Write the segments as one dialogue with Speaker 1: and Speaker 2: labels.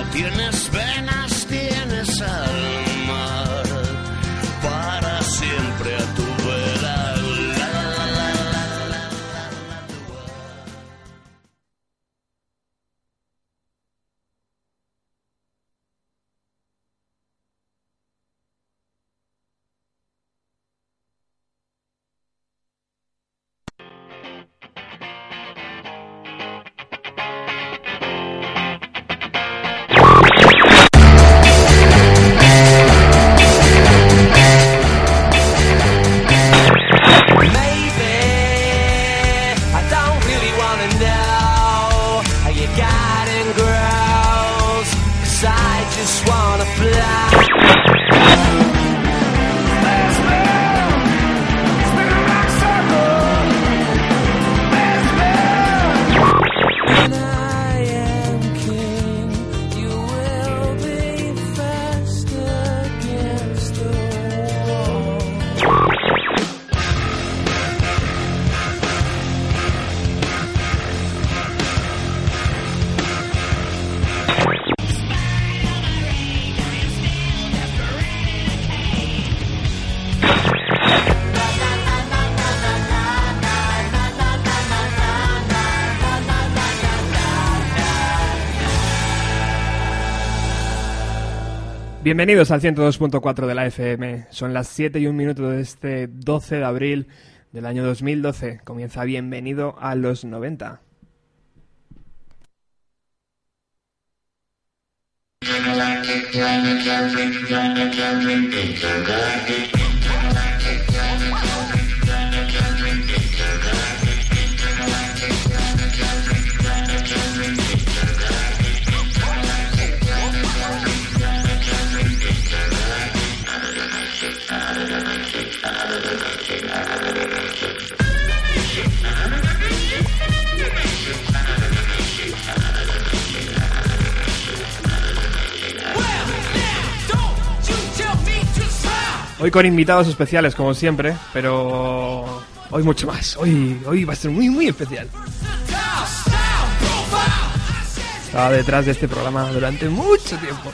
Speaker 1: no tienes venas,
Speaker 2: Bienvenidos al 102.4 de la FM. Son las 7 y un minuto de este 12 de abril del año 2012. Comienza Bienvenido a los 90. Hoy con invitados especiales, como siempre, pero hoy mucho más. Hoy, hoy va a ser muy, muy especial. Estaba detrás de este programa durante mucho tiempo.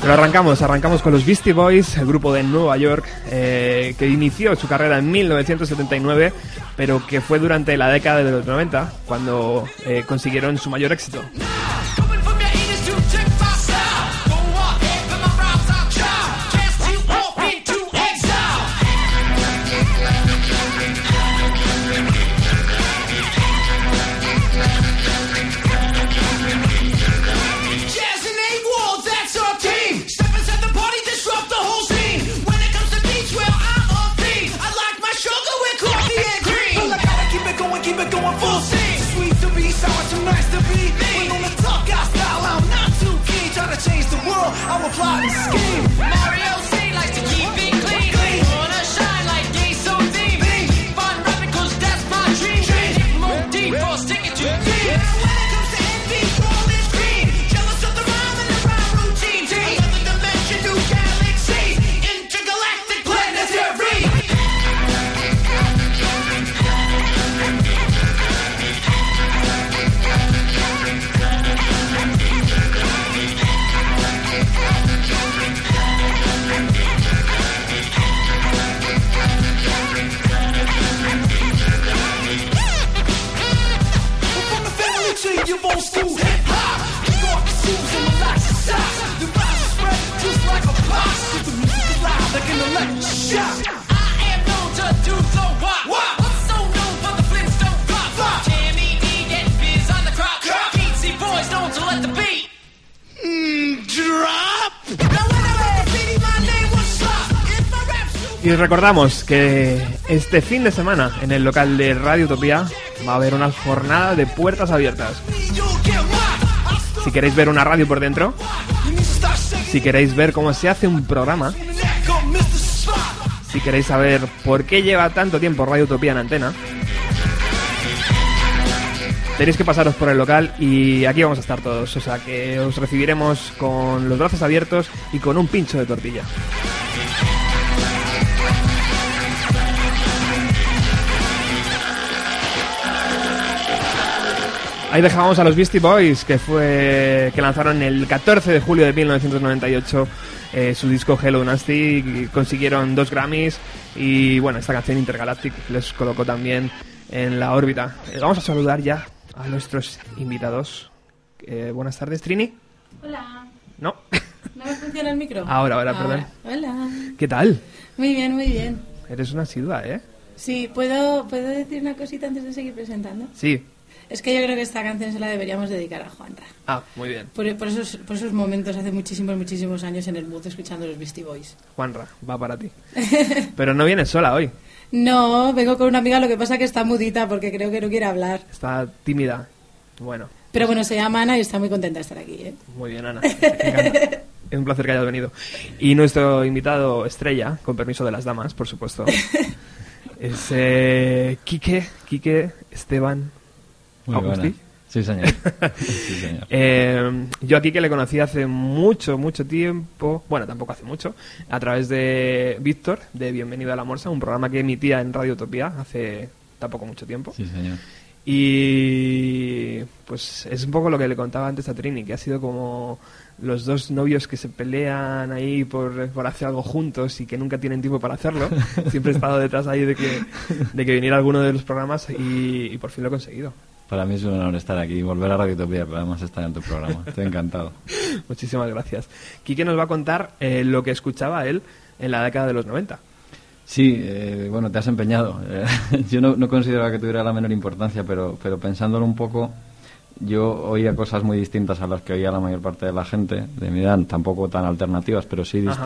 Speaker 2: Pero arrancamos, arrancamos con los Beastie Boys, el grupo de Nueva York, eh, que inició su carrera en 1979, pero que fue durante la década de los 90 cuando eh, consiguieron su mayor éxito. Recordamos que este fin de semana en el local de Radio Utopía va a haber una jornada de puertas abiertas. Si queréis ver una radio por dentro, si queréis ver cómo se hace un programa, si queréis saber por qué lleva tanto tiempo Radio Utopía en antena, tenéis que pasaros por el local y aquí vamos a estar todos. O sea que os recibiremos con los brazos abiertos y con un pincho de tortilla. Ahí dejábamos a los Beastie Boys, que fue que lanzaron el 14 de julio de 1998 eh, su disco Hello Nasty, y consiguieron dos Grammys y bueno, esta canción Intergalactic les colocó también en la órbita. Eh, vamos a saludar ya a nuestros invitados. Eh, buenas tardes, Trini.
Speaker 3: Hola.
Speaker 2: No,
Speaker 3: ¿No me funciona el micro?
Speaker 2: Ahora, ahora, perdón.
Speaker 3: Hola.
Speaker 2: ¿qué tal?
Speaker 3: Muy bien, muy bien.
Speaker 2: Eres una asidua, ¿eh?
Speaker 3: Sí, ¿puedo, ¿puedo decir una cosita antes de seguir presentando?
Speaker 2: Sí.
Speaker 3: Es que yo creo que esta canción se la deberíamos dedicar a Juanra.
Speaker 2: Ah, muy bien.
Speaker 3: Por, por esos, por esos momentos hace muchísimos, muchísimos años en el mood escuchando los Beastie Boys.
Speaker 2: Juanra, va para ti. Pero no vienes sola hoy.
Speaker 3: No, vengo con una amiga, lo que pasa que está mudita porque creo que no quiere hablar.
Speaker 2: Está tímida. Bueno,
Speaker 3: Pero bueno, se llama Ana y está muy contenta de estar aquí, ¿eh?
Speaker 2: muy bien, Ana. Me. Es un placer que hayas venido. Y nuestro invitado estrella, con permiso de las damas, por supuesto, es eh, Quique, Quique Esteban
Speaker 4: Muy
Speaker 2: Agustí.
Speaker 4: Sí, señor. Sí, señor.
Speaker 2: Eh, yo a Quique le conocí hace mucho, mucho tiempo, bueno, tampoco hace mucho, a través de Víctor, de Bienvenido a la Morsa, un programa que emitía en Radio Utopía hace tampoco mucho tiempo.
Speaker 4: Sí, señor.
Speaker 2: Y pues es un poco lo que le contaba antes a Trini, que ha sido como los dos novios que se pelean ahí por, por hacer algo juntos y que nunca tienen tiempo para hacerlo. Siempre he estado detrás ahí de que, de que viniera alguno de los programas y, y por fin lo he conseguido.
Speaker 4: Para mí es un honor estar aquí y volver a Radio Utopía, pero además estar en tu programa. Estoy encantado.
Speaker 2: Muchísimas gracias. Quique nos va a contar eh, lo que escuchaba él en la década de los 90.
Speaker 4: Sí, eh, bueno, te has empeñado. Yo no, no consideraba que tuviera la menor importancia, pero, pero pensándolo un poco, yo oía cosas muy distintas a las que oía la mayor parte de la gente de mi edad, tampoco tan alternativas, pero sí
Speaker 2: Ajá.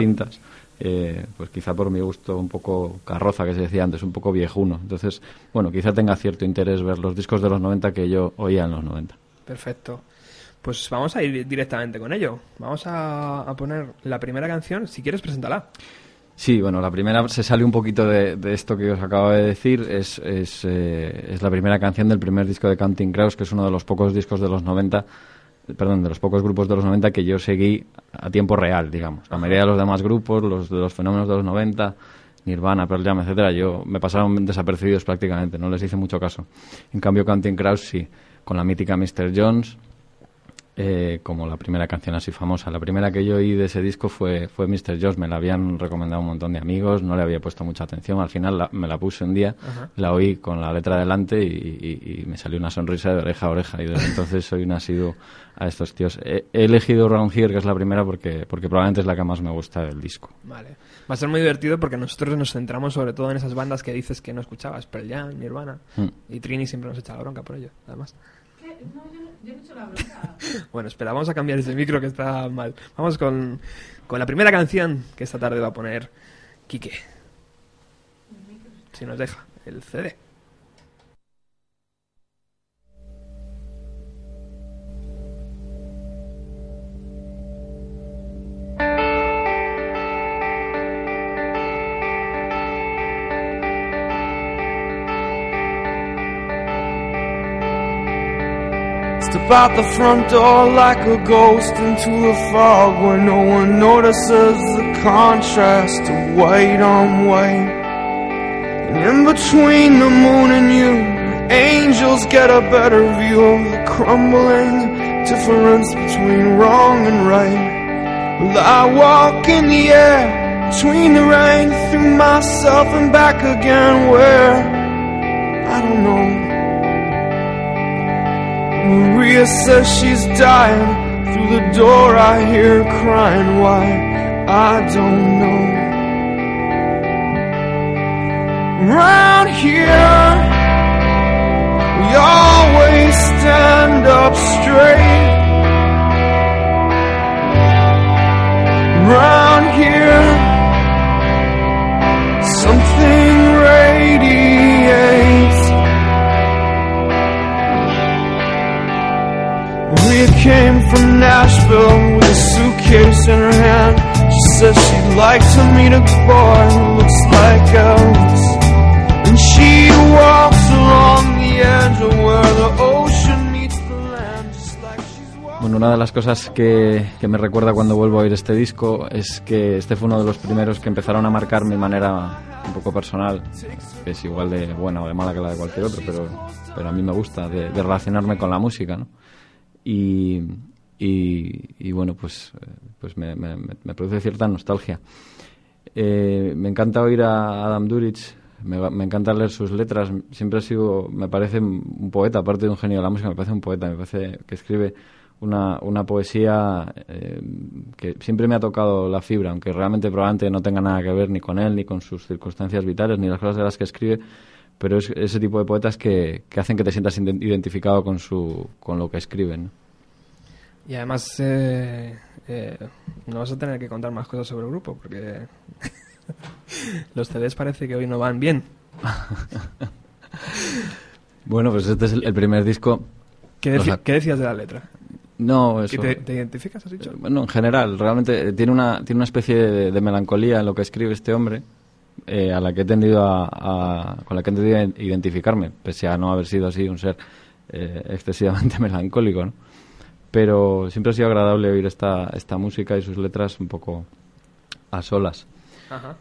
Speaker 4: Eh, pues quizá por mi gusto un poco carroza, que se decía antes, un poco viejuno. Entonces, bueno, quizá tenga cierto interés ver los discos de los 90 que yo oía en los 90.
Speaker 2: Perfecto. Pues vamos a ir directamente con ello. Vamos a, a poner la primera canción. Si quieres, preséntala.
Speaker 4: Sí, bueno, la primera se sale un poquito de, de esto que os acabo de decir. Es, es, eh, es la primera canción del primer disco de Counting Crows, que es uno de los pocos discos de los 90, eh, perdón, de los pocos grupos de los 90 que yo seguí a tiempo real, digamos. La mayoría de los demás grupos, los de los fenómenos de los 90, Nirvana, Pearl Jam, etcétera, yo me pasaron desapercibidos prácticamente, no les hice mucho caso. En cambio, Counting Crows sí, con la mítica Mr. Jones, eh, como la primera canción así famosa. La primera que yo oí de ese disco fue, fue Mr. Jones. Me la habían recomendado un montón de amigos, no le había puesto mucha atención. Al final la- me la puse un día,
Speaker 2: Ajá.
Speaker 4: la oí con la letra delante y, y- y me salió una sonrisa de oreja a oreja. Y desde entonces soy un asiduo a estos tíos. He, he elegido Round Here, que es la primera, porque, porque probablemente es la que más me gusta del disco.
Speaker 2: Vale. Va a ser muy divertido porque nosotros nos centramos sobre todo en esas bandas que dices que no escuchabas. Pearl Jam, Nirvana.
Speaker 4: Mm.
Speaker 2: Y Trini siempre nos echa la bronca por ello, además. Bueno, espera, vamos a cambiar ese micro que está mal. Vamos con, con la primera canción que esta tarde va a poner Quique. Si nos deja, el CD.
Speaker 5: Step out the front door like a ghost into the fog where no one notices the contrast of white on white. And in between the moon and you, angels get a better view of the crumbling difference between wrong and right. Well, I walk in the air between the rain through myself and back again where I don't know. Maria says she's dying. Through the door I hear her crying. Why? I don't know. Round here, we always stand up straight. Round here, something radiates. Came from Nashville with a suitcase in her hand. She says she'd like to meet a boy who looks like Elvis. And she walks along the edge of where the ocean meets the land.
Speaker 4: Bueno, una de las cosas que, me recuerda cuando vuelvo a oír este disco es que este fue uno de los primeros que empezaron a marcar mi manera un poco personal, que es igual de buena o de mala que la de cualquier otro, pero pero a mí me gusta de, de relacionarme con la música, ¿no? Y, y, y bueno, pues, pues me, me- me produce cierta nostalgia. Eh, me encanta oír a Adam Durich, me, me encanta leer sus letras. Siempre ha sido, me parece un poeta, aparte de un genio de la música, me parece un poeta, me parece que escribe una, una poesía eh, que siempre me ha tocado la fibra, aunque realmente probablemente no tenga nada que ver ni con él, ni con sus circunstancias vitales, ni las cosas de las que escribe, pero es ese tipo de poetas que, que hacen que te sientas ident- identificado con, su, con lo que escriben. ¿no?
Speaker 2: Y además, eh, eh, no vas a tener que contar más cosas sobre el grupo, porque los CDs parece que hoy no van bien.
Speaker 4: Bueno, pues este es el, el primer disco.
Speaker 2: ¿Qué,
Speaker 4: O
Speaker 2: deci-
Speaker 4: sea,
Speaker 2: qué decías de la letra?
Speaker 4: No,
Speaker 2: ¿Y
Speaker 4: eso.
Speaker 2: te, te identificas, has dicho?
Speaker 4: Eh, Bueno, en general, realmente eh, tiene una, tiene una especie de, de melancolía en lo que escribe este hombre, eh, a la que he tendido a, a- con la que he tendido a identificarme, pese a no haber sido así un ser eh, excesivamente melancólico, ¿no? Pero siempre ha sido agradable oír esta, esta música y sus letras un poco a solas.
Speaker 2: Ajá.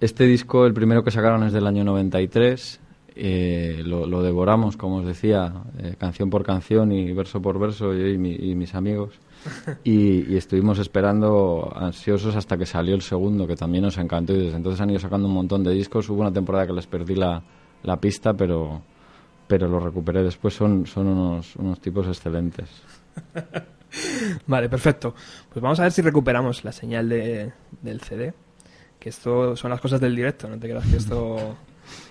Speaker 4: Este disco, el primero que sacaron es del año 93. eh, lo, lo devoramos, como os decía, eh, canción por canción y verso por verso, yo y, mi- y mis amigos. Y, y estuvimos esperando ansiosos hasta que salió el segundo, que también nos encantó. Y desde entonces han ido sacando un montón de discos. Hubo una temporada que les perdí la, la pista, pero, pero lo recuperé después. Son, son unos, unos tipos excelentes.
Speaker 2: Vale, perfecto. Pues vamos a ver si recuperamos la señal de, del CD. Que esto son las cosas del directo, no te creas que esto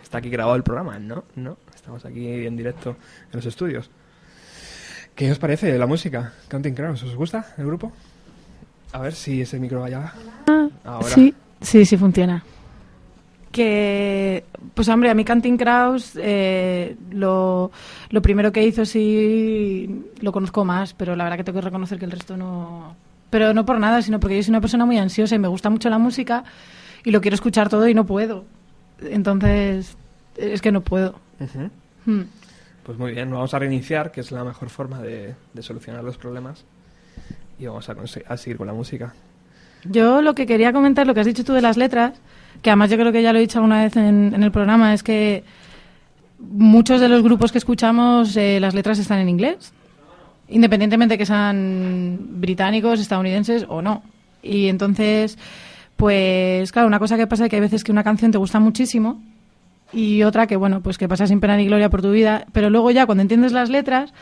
Speaker 2: está aquí grabado el programa. No, no, estamos aquí en directo en los estudios. ¿Qué os parece la música? Counting Crows, ¿os gusta el grupo? A ver si ese micro vaya. Ahora.
Speaker 3: Sí, sí, sí funciona. Que, pues hombre, a mí Canting Kraus eh, lo, lo primero que hizo sí lo conozco más, pero la verdad que tengo que reconocer que el resto no... Pero no por nada, sino porque yo soy una persona muy ansiosa y me gusta mucho la música y lo quiero escuchar todo y no puedo. Entonces, es que no puedo. Hmm.
Speaker 2: Pues muy bien, vamos a reiniciar, que es la mejor forma de, de solucionar los problemas. Y vamos a, a seguir con la música.
Speaker 3: Yo lo que quería comentar, lo que has dicho tú de las letras, que además yo creo que ya lo he dicho alguna vez en, en el programa, es que muchos de los grupos que escuchamos, eh, las letras están en inglés, independientemente que sean británicos, estadounidenses o no. Y entonces, pues claro, una cosa que pasa es que hay veces que una canción te gusta muchísimo y otra que, bueno, pues que pasa sin pena ni gloria por tu vida, pero luego ya cuando entiendes las letras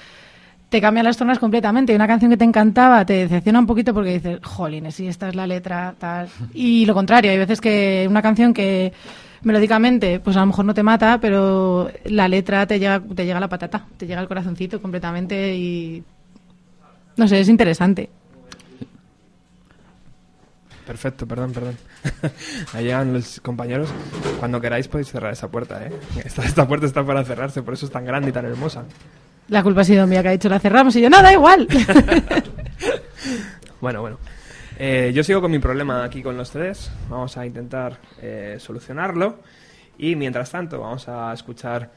Speaker 3: te cambian las tonas completamente. Una canción que te encantaba te decepciona un poquito porque dices, jolines, si esta es la letra, tal. Y lo contrario, hay veces que una canción que melódicamente, pues a lo mejor no te mata, pero la letra te llega, te llega a la patata, te llega al corazoncito completamente y. No sé, es interesante.
Speaker 2: Perfecto, perdón, perdón. Ahí llegan los compañeros. Cuando queráis podéis cerrar esa puerta, ¿eh? Esta, esta puerta está para cerrarse, por eso es tan grande y tan hermosa.
Speaker 3: La culpa ha sido mía que ha dicho la cerramos y yo, no, da igual.
Speaker 2: Bueno, bueno. Eh, yo sigo con mi problema aquí con los CDs. Vamos a intentar eh, solucionarlo. Y mientras tanto, vamos a escuchar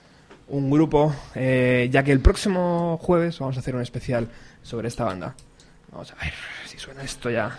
Speaker 2: un grupo, eh, ya que el próximo jueves vamos a hacer un especial sobre esta banda. Vamos a ver si suena esto ya.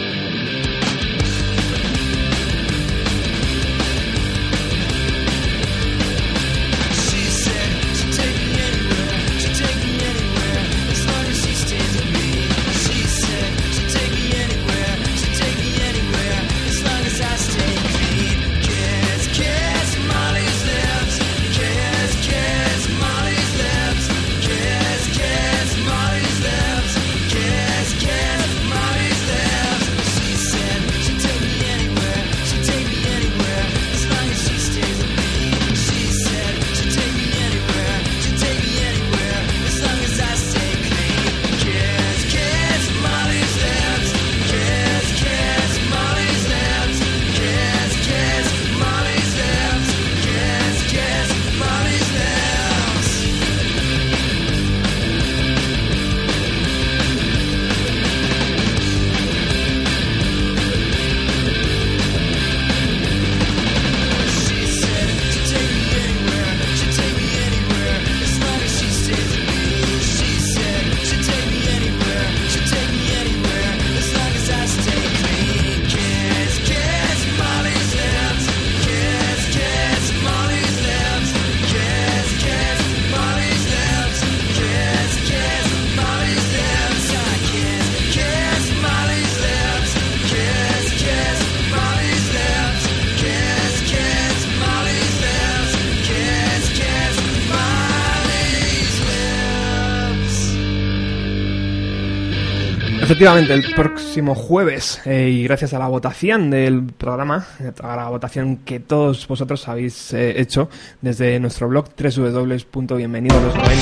Speaker 2: Efectivamente, el próximo jueves, eh, y gracias a la votación del programa, a la votación que todos vosotros habéis eh, hecho desde nuestro blog www.bienvenido a los 90.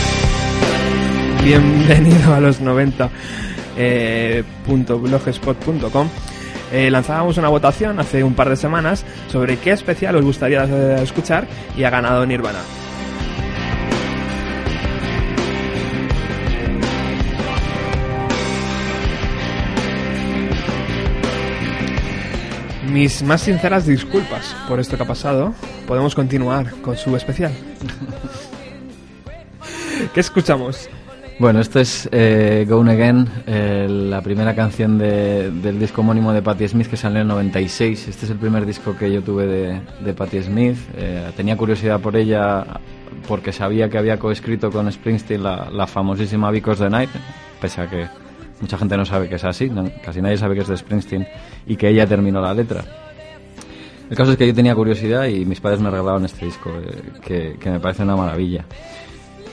Speaker 2: Bienvenido los 90. eh, lanzábamos una votación hace un par de semanas sobre qué especial os gustaría escuchar y ha ganado Nirvana. Mis más sinceras disculpas por esto que ha pasado. Podemos continuar con su especial. ¿Qué escuchamos?
Speaker 4: Bueno, esto es eh, Gone Again, eh, la primera canción de- del disco homónimo de Patti Smith que salió en el 96. Este es el primer disco que yo tuve de, de Patti Smith. Eh, tenía curiosidad por ella porque sabía que había coescrito con Springsteen la, la famosísima Because the Night, pese a que mucha gente no sabe que es así, no- casi nadie sabe que es de Springsteen y que ella terminó la letra. El caso es que yo tenía curiosidad y mis padres me regalaron este disco, eh, que, que me parece una maravilla.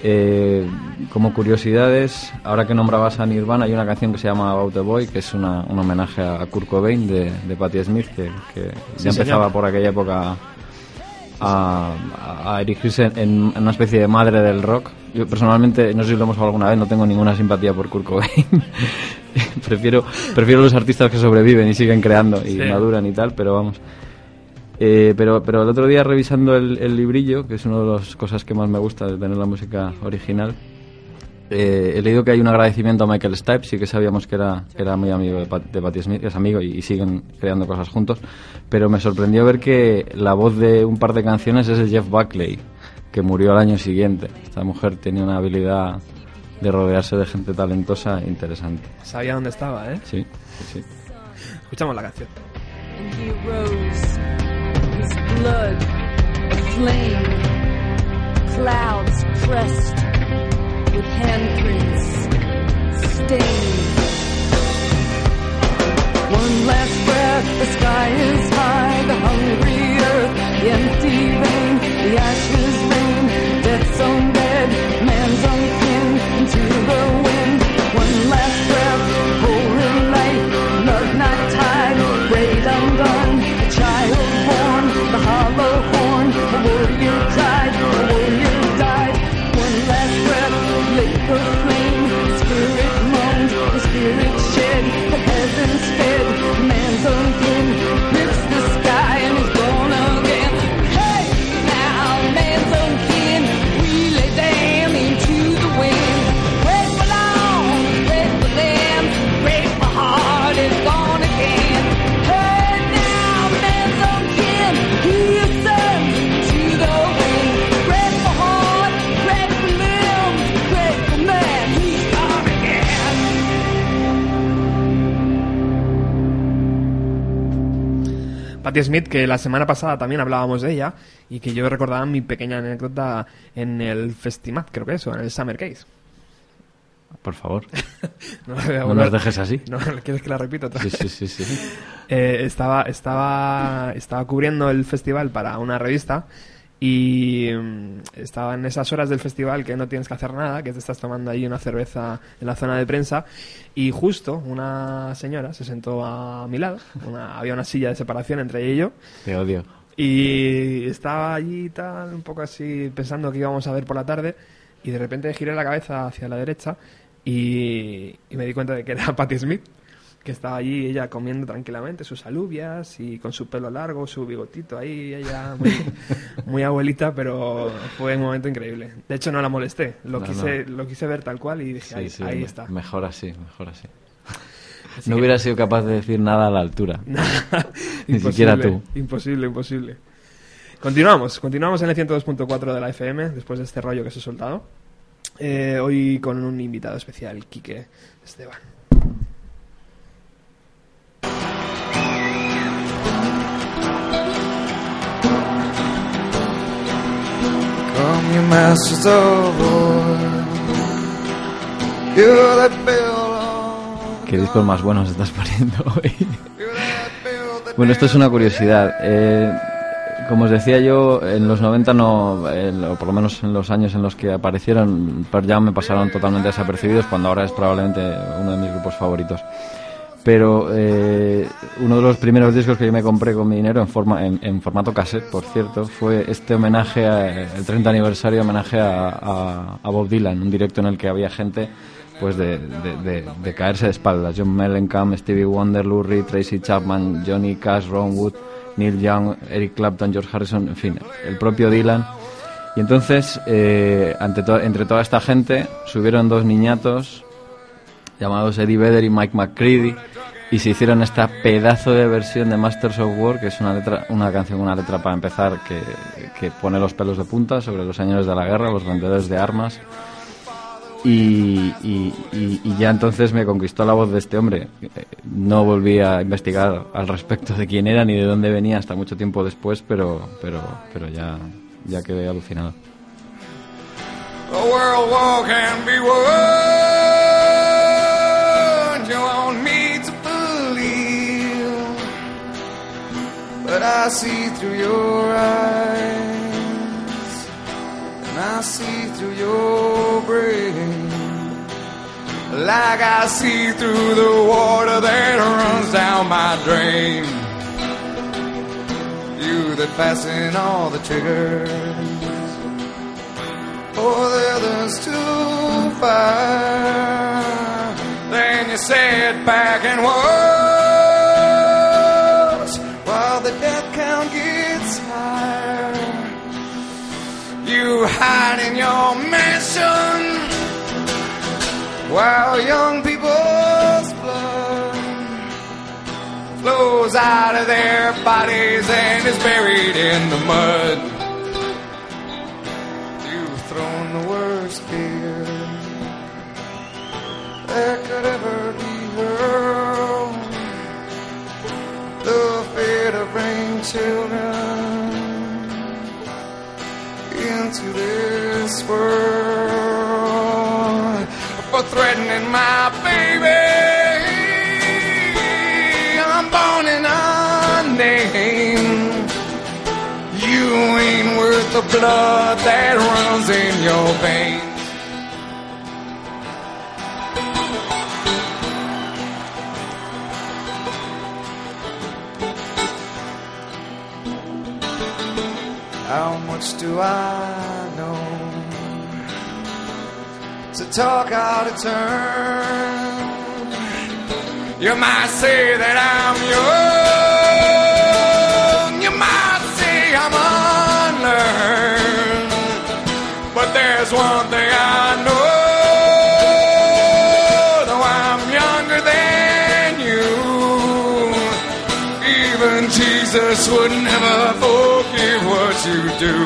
Speaker 4: Eh, como curiosidades, ahora que nombrabas a Nirvana, hay una canción que se llama About the Boy, que es una- un homenaje a Kurt Cobain de, de Patti Smith, que, que
Speaker 2: Sí,
Speaker 4: ya empezaba
Speaker 2: señor.
Speaker 4: por aquella época a, a- erigirse en, en una especie de madre del rock. Yo personalmente, no sé si lo hemos hablado alguna vez, no tengo ninguna simpatía por Kurt Cobain. prefiero, prefiero los artistas que sobreviven y siguen creando y
Speaker 2: Sí.
Speaker 4: maduran y tal, pero vamos. Eh, pero, pero el otro día revisando el, el librillo, que es una de las cosas que más me gusta de tener la música original, eh, he leído que hay un agradecimiento a Michael Stipe, sí que sabíamos que era, que era muy amigo de, Pat- de Patti Smith, es amigo y, y siguen creando cosas juntos, pero me sorprendió ver que la voz de un par de canciones es de Jeff Buckley, que murió al año siguiente. Esta mujer tenía una habilidad de rodearse de gente talentosa e interesante.
Speaker 2: Sabía dónde estaba, ¿eh?
Speaker 4: Sí, sí.
Speaker 2: Escuchamos la canción.
Speaker 6: clouds pressed with handprints stained. One last breath, the sky is high, the hungry earth, the empty vein, the ashes rain, death's own bed, man's own kin, into the wind. One last
Speaker 2: Patti Smith, que la semana pasada también hablábamos de ella y que yo recordaba mi pequeña anécdota en el Festimat, creo que eso, en el Summer Case.
Speaker 4: Por favor,
Speaker 2: No,
Speaker 4: no nos dejes así.
Speaker 2: No, ¿Quieres que la repita otra
Speaker 4: Sí,
Speaker 2: vez?
Speaker 4: sí, sí, sí.
Speaker 2: Eh, estaba, estaba, estaba cubriendo el festival para una revista y mm, estaba en esas horas del festival que no tienes que hacer nada, que te estás tomando ahí una cerveza en la zona de prensa. Y justo una señora se sentó a mi lado, una- había una silla de separación entre ella y yo.
Speaker 4: Te odio.
Speaker 2: y estaba allí tal, un poco así pensando que íbamos a ver por la tarde. Y de repente giré la cabeza hacia la derecha y, y me di cuenta de que era Patti Smith, que estaba allí ella comiendo tranquilamente sus alubias y con su pelo largo, su bigotito ahí, ella muy, muy abuelita, pero fue un momento increíble. De hecho no la molesté, lo,
Speaker 4: No,
Speaker 2: quise, lo quise ver tal cual y dije,
Speaker 4: Sí,
Speaker 2: ahí,
Speaker 4: sí,
Speaker 2: ahí
Speaker 4: me-
Speaker 2: está.
Speaker 4: Mejor así, mejor así.
Speaker 2: Así
Speaker 4: no
Speaker 2: que-
Speaker 4: hubiera sido capaz de decir nada a la altura. Ni siquiera tú.
Speaker 2: Imposible, imposible. Continuamos, continuamos en el 102.4 de la FM, después de este rollo que os he soltado. Eh, hoy con un invitado especial, Quique Esteban.
Speaker 7: Come, you masters.
Speaker 4: ¿Qué discos más buenos estás poniendo hoy? Bueno, esto es una curiosidad. Eh, como os decía yo, en los 90 no, en- o por lo menos en los años en los que aparecieron, Pearl Jam me pasaron totalmente desapercibidos, cuando ahora es probablemente uno de mis grupos favoritos. Pero eh, uno de los primeros discos que yo me compré con mi dinero en, forma, en, formato cassette, por cierto, fue este homenaje, a- el 30 aniversario homenaje a, a- Bob Dylan, un directo en el que había gente pues de, de- de- de caerse de espaldas. John Mellencamp, Stevie Wonder, Lou Reed, Tracy Chapman, Johnny Cash, Ron Wood, Neil Young, Eric Clapton, George Harrison, en fin, el propio Dylan. Y entonces, eh, ante to- entre toda esta gente, subieron dos niñatos llamados Eddie Vedder y Mike McCready y se hicieron esta pedazo de versión de Masters of War, que es una letra, una canción, una letra para empezar que, que pone los pelos de punta sobre los señores de la guerra, los vendedores de armas. Y, y- y- ya entonces me conquistó la voz de este hombre. No volví a investigar al respecto de quién era ni de dónde venía hasta mucho tiempo después, pero, pero, pero ya, ya quedé alucinado.
Speaker 7: A world but I see through your eyes, and I see through your brain, like I see through the water that runs down my drain. You that fasten all the triggers for the others to fire. Then you sit back and watch You hide in your mansion while young people's blood flows out of their bodies and is buried in the mud. You've thrown the worst fear that could ever be hurled. The fear to bring children into this world for threatening my baby. I'm born in unnamed. You ain't worth the blood that runs in your veins. How much do I know to talk out of turn? You might say that I'm young. You might say I'm unlearned. But there's one thing I you do.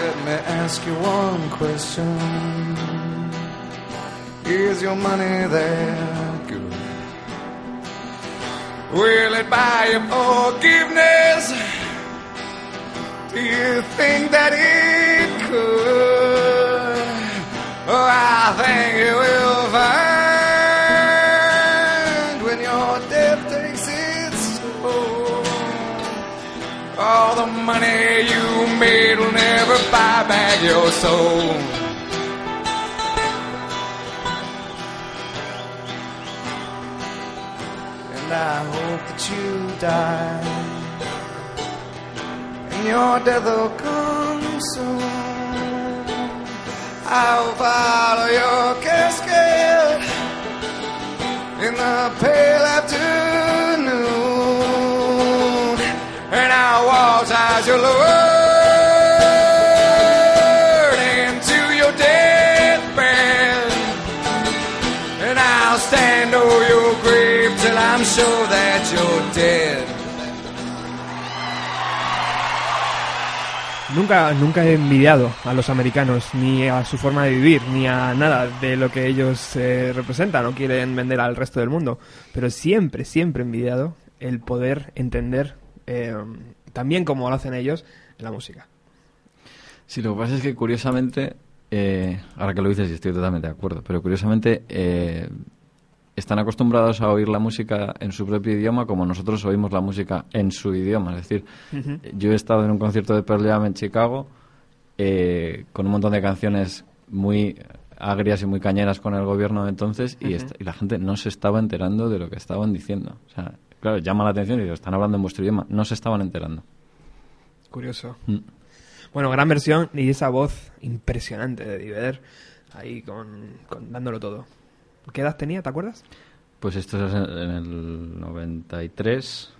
Speaker 7: Let me ask you one question. Is your money that good? Will it buy you forgiveness? Do you think that it could? Oh, I think you will find The money you made will never buy back your soul. And I hope that you die. And your death will come soon. I'll follow your casket in the pale
Speaker 2: Nunca, nunca he envidiado a los americanos, ni a su forma de vivir, ni a nada de lo que ellos eh, representan o quieren vender al resto del mundo. Pero siempre, siempre he envidiado el poder entender, eh, también como lo hacen ellos, la música.
Speaker 4: Sí, lo que pasa es que curiosamente, eh, ahora que lo dices y estoy totalmente de acuerdo, pero curiosamente eh, están acostumbrados a oír la música en su propio idioma como nosotros oímos la música en su idioma. Es decir, yo he estado en un concierto de Pearl Jam en Chicago eh, con un montón de canciones muy agrias y muy cañeras con el gobierno de entonces y, y la gente no se estaba enterando de lo que estaban diciendo. O sea, claro, llama la atención y digo, están hablando en vuestro idioma. No se estaban enterando.
Speaker 2: Curioso.
Speaker 4: Mm.
Speaker 2: Bueno, gran versión y esa voz impresionante de Diver ahí con, con- dándolo todo. ¿Qué edad tenía, te acuerdas?
Speaker 4: Pues esto es en, en el 93,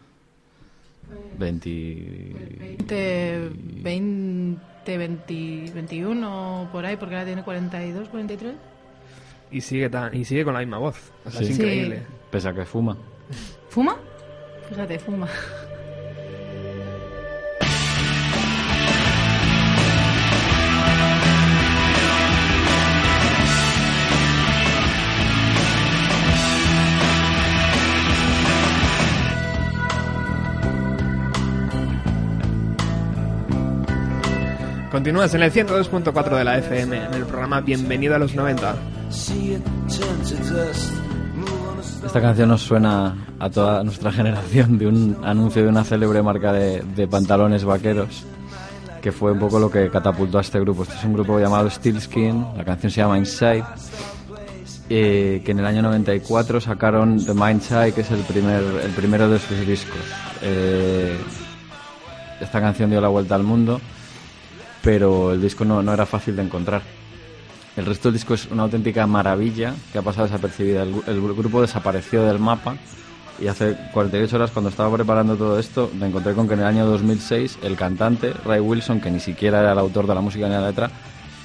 Speaker 4: 20...
Speaker 3: 20, 20, 20, 21 por ahí, porque ahora tiene 42, 43.
Speaker 2: Y sigue tan, y sigue con la misma voz. O sea,
Speaker 4: Sí.
Speaker 2: es
Speaker 3: Sí.
Speaker 2: increíble.
Speaker 4: Pese a que fuma.
Speaker 3: ¿Fuma? Fíjate, fuma.
Speaker 2: Continúas en el 102.4 de la FM, en el programa Bienvenido a los 90.
Speaker 4: Esta canción nos suena a toda nuestra generación de un anuncio de una célebre marca de, pantalones vaqueros, que fue un poco lo que catapultó a este grupo. Este es un grupo llamado Steelskin, la canción se llama Inside, eh, que en el año 94 sacaron The Mindside, que es el, primer, el primero de sus discos. Eh, esta canción dio la vuelta al mundo, pero el disco no, no era fácil de encontrar. El resto del disco es una auténtica maravilla que ha pasado desapercibida. El, gru- el grupo desapareció del mapa y hace 48 horas cuando estaba preparando todo esto me encontré con que en el año 2006 el cantante Ray Wilson, que ni siquiera era el autor de la música ni la letra,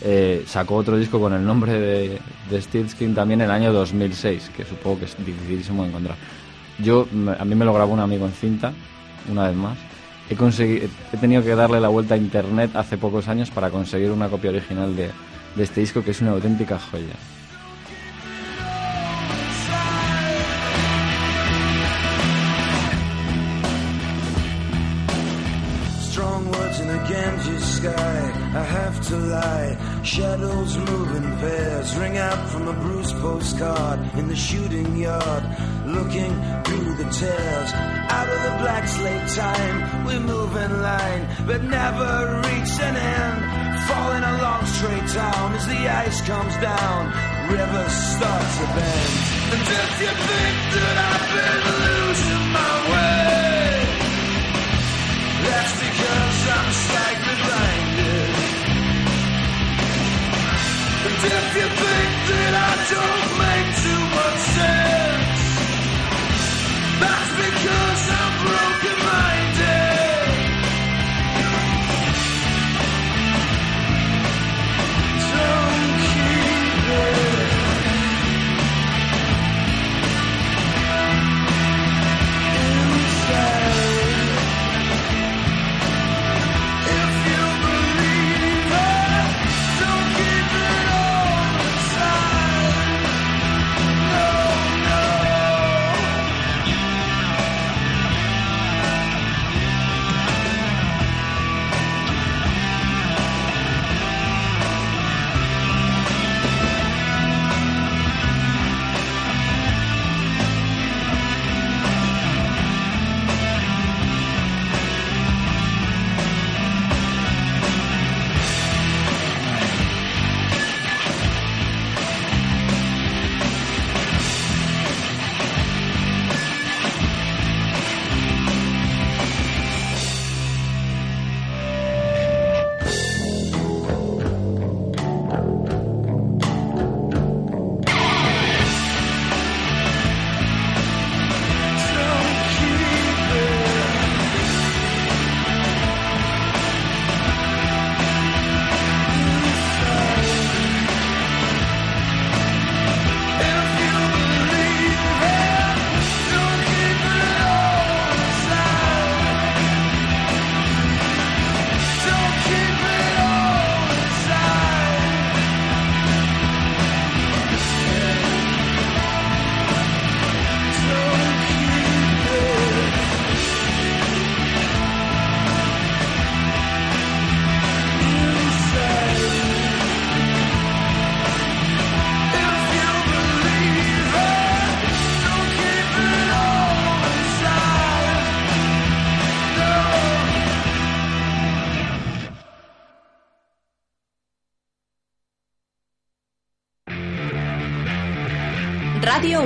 Speaker 4: eh, sacó otro disco con el nombre de, de Steelskin también en el año 2006, que supongo que es dificilísimo de encontrar. Yo, a mí me lo grabó un amigo en cinta, una vez más. He, he tenido que darle la vuelta a internet hace pocos años para conseguir una copia original de, de este disco que es una auténtica joya.
Speaker 1: Strong words in a Ganges sky. I have to lie. Shadows move in pairs. Ring out from a bruised postcard in the shooting yard. Looking through the tears. Out of the black slate time. We move in line, but never reach an end. Falling along straight down as the ice comes down. Rivers start to bend. And if you think that I've been losing my way. That's because I'm slightly blinded. And if you think that I don't make too much sense, that's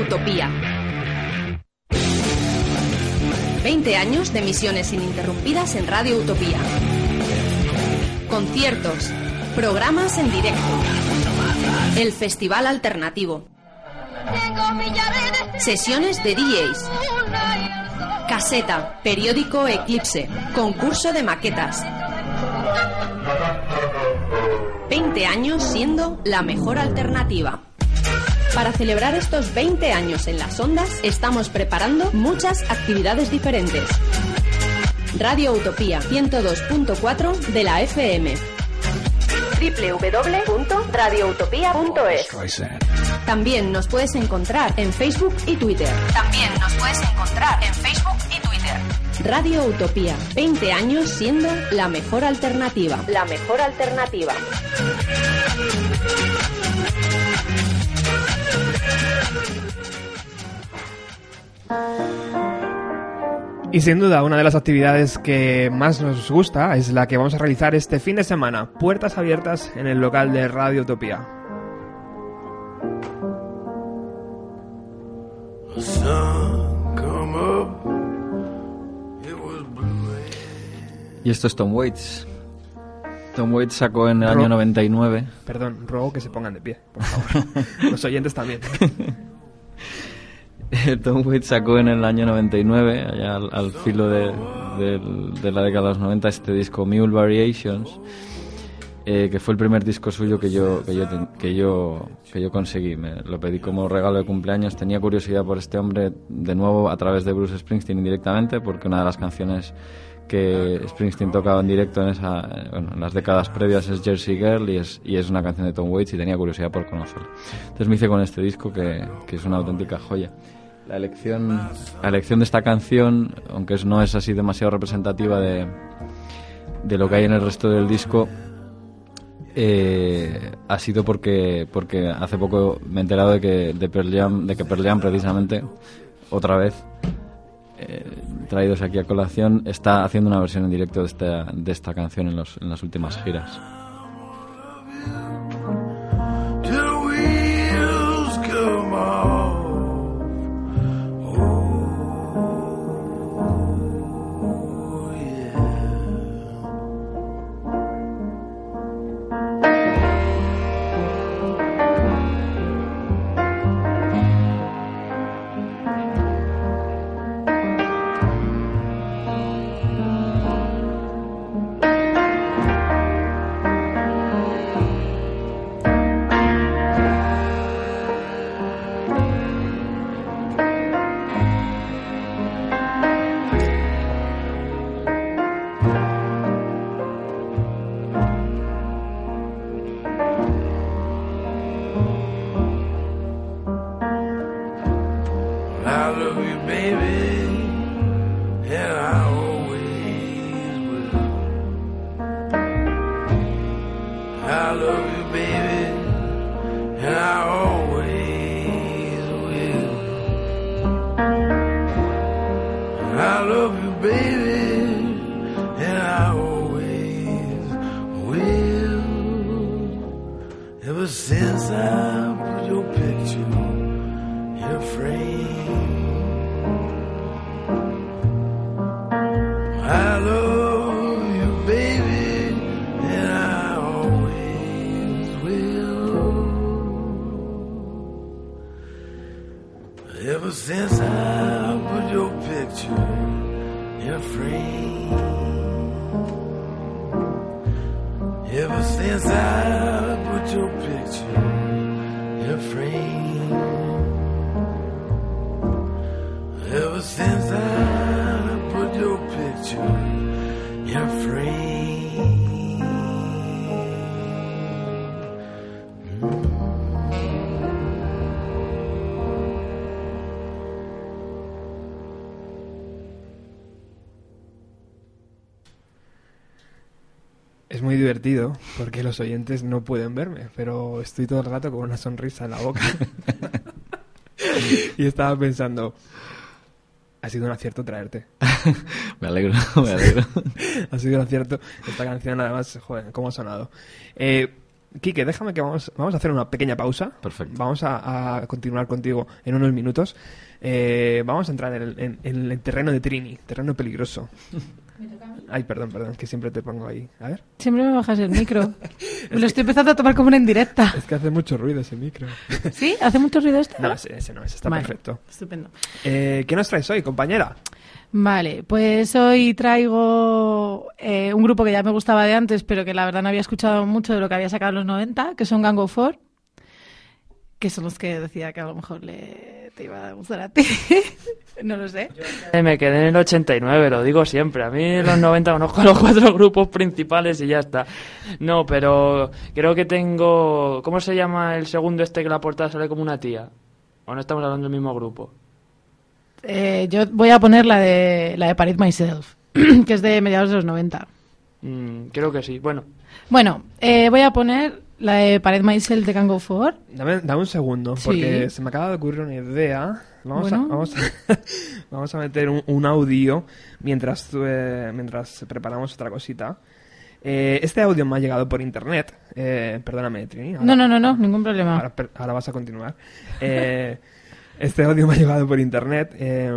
Speaker 8: Utopía. 20 años de emisiones ininterrumpidas en Radio Utopía. Conciertos, programas en directo. El Festival Alternativo. Sesiones de DJs. Caseta, periódico Eclipse, concurso de maquetas. 20 años siendo la mejor alternativa. Para celebrar estos 20 años en las ondas, estamos preparando muchas actividades diferentes. Radio Utopía 102.4 de la FM. www.radioutopía.es También nos puedes encontrar en Facebook y Twitter. También nos puedes encontrar en Facebook y Twitter. Radio Utopía, 20 años siendo la mejor alternativa. La mejor alternativa.
Speaker 2: Y sin duda, una de las actividades que más nos gusta es la que vamos a realizar este fin de semana, puertas abiertas en el local de Radio Utopía.
Speaker 4: Y esto es Tom Waits. Tom Waits sacó en el
Speaker 2: Ro-
Speaker 4: año 99
Speaker 2: Perdón, ruego que se pongan de pie, por favor. Los oyentes también.
Speaker 4: Tom Waits sacó en el año 99, allá al, filo de, la década de los 90, este disco Mule Variations, eh, que fue el primer disco suyo que yo, que yo, que yo, que yo conseguí. Me lo pedí como regalo de cumpleaños. Tenía curiosidad por este hombre, de nuevo a través de Bruce Springsteen indirectamente, porque una de las canciones que Springsteen tocaba en directo en, esa, bueno, en las décadas previas es Jersey Girl y es, y es una canción de Tom Waits y tenía curiosidad por conocerlo. Entonces me hice con este disco que, que es una auténtica joya. La elección, la elección de esta canción, aunque no es así demasiado representativa de, de lo que hay en el resto del disco, eh, ha sido porque, porque hace poco me he enterado de que, de Pearl Jam, de que Pearl Jam precisamente, otra vez, eh, traídos aquí a colación, está haciendo una versión en directo de esta, de esta canción en, los, en las últimas giras.
Speaker 2: Divertido porque los oyentes no pueden verme, pero estoy todo el rato con una sonrisa en la boca. y estaba pensando, ha sido un acierto traerte.
Speaker 4: Me alegro, me alegro.
Speaker 2: ha sido un acierto. Esta canción, además, joder, cómo ha sonado. Eh, Quique, déjame que vamos, vamos a hacer una pequeña pausa.
Speaker 4: Perfecto.
Speaker 2: Vamos a, a continuar contigo en unos minutos. Eh, vamos a entrar en el, en- en el terreno de Trini, terreno peligroso. Ay, perdón, perdón, que siempre te pongo ahí. A ver.
Speaker 3: Siempre me bajas el micro. Me lo estoy empezando a tomar como una indirecta.
Speaker 2: Es que hace mucho ruido ese micro.
Speaker 3: ¿Sí? ¿Hace mucho ruido este?
Speaker 2: No, ese, ese no, ese está
Speaker 3: Vale,
Speaker 2: perfecto.
Speaker 3: Estupendo.
Speaker 2: Eh, ¿Qué nos traes hoy, compañera?
Speaker 3: Vale, pues hoy traigo eh, un grupo que ya me gustaba de antes, pero que la verdad no había escuchado mucho de lo que había sacado en los 90, que son Gang of Four, que son los que decía que a lo mejor le, te iba a gustar a ti. no lo sé.
Speaker 9: Eh, Me quedé en el 89, lo digo siempre. A mí en los 90 conozco los cuatro grupos principales y ya está. No, pero creo que tengo... ¿Cómo se llama el segundo este que la portada sale como una tía? ¿O no estamos hablando del mismo grupo?
Speaker 3: Eh, yo voy a poner la de, la de Parit Myself, que es de mediados de los 90.
Speaker 9: Mm, creo que sí. Bueno,
Speaker 3: Bueno, eh, voy a poner la de Parit Myself de Gang of Four.
Speaker 2: Dame, dame un segundo,
Speaker 3: Sí.
Speaker 2: porque se me acaba de ocurrir una idea. Vamos,
Speaker 3: Bueno.
Speaker 2: a, vamos, a, vamos a meter un, un audio mientras, eh, mientras preparamos otra cosita. Eh, este audio me ha llegado por internet. Eh, perdóname, Trini. ahora-
Speaker 3: No, no, no, no, ningún problema.
Speaker 2: Ahora, ahora vas a continuar. Eh, este audio me ha llegado por internet. Eh,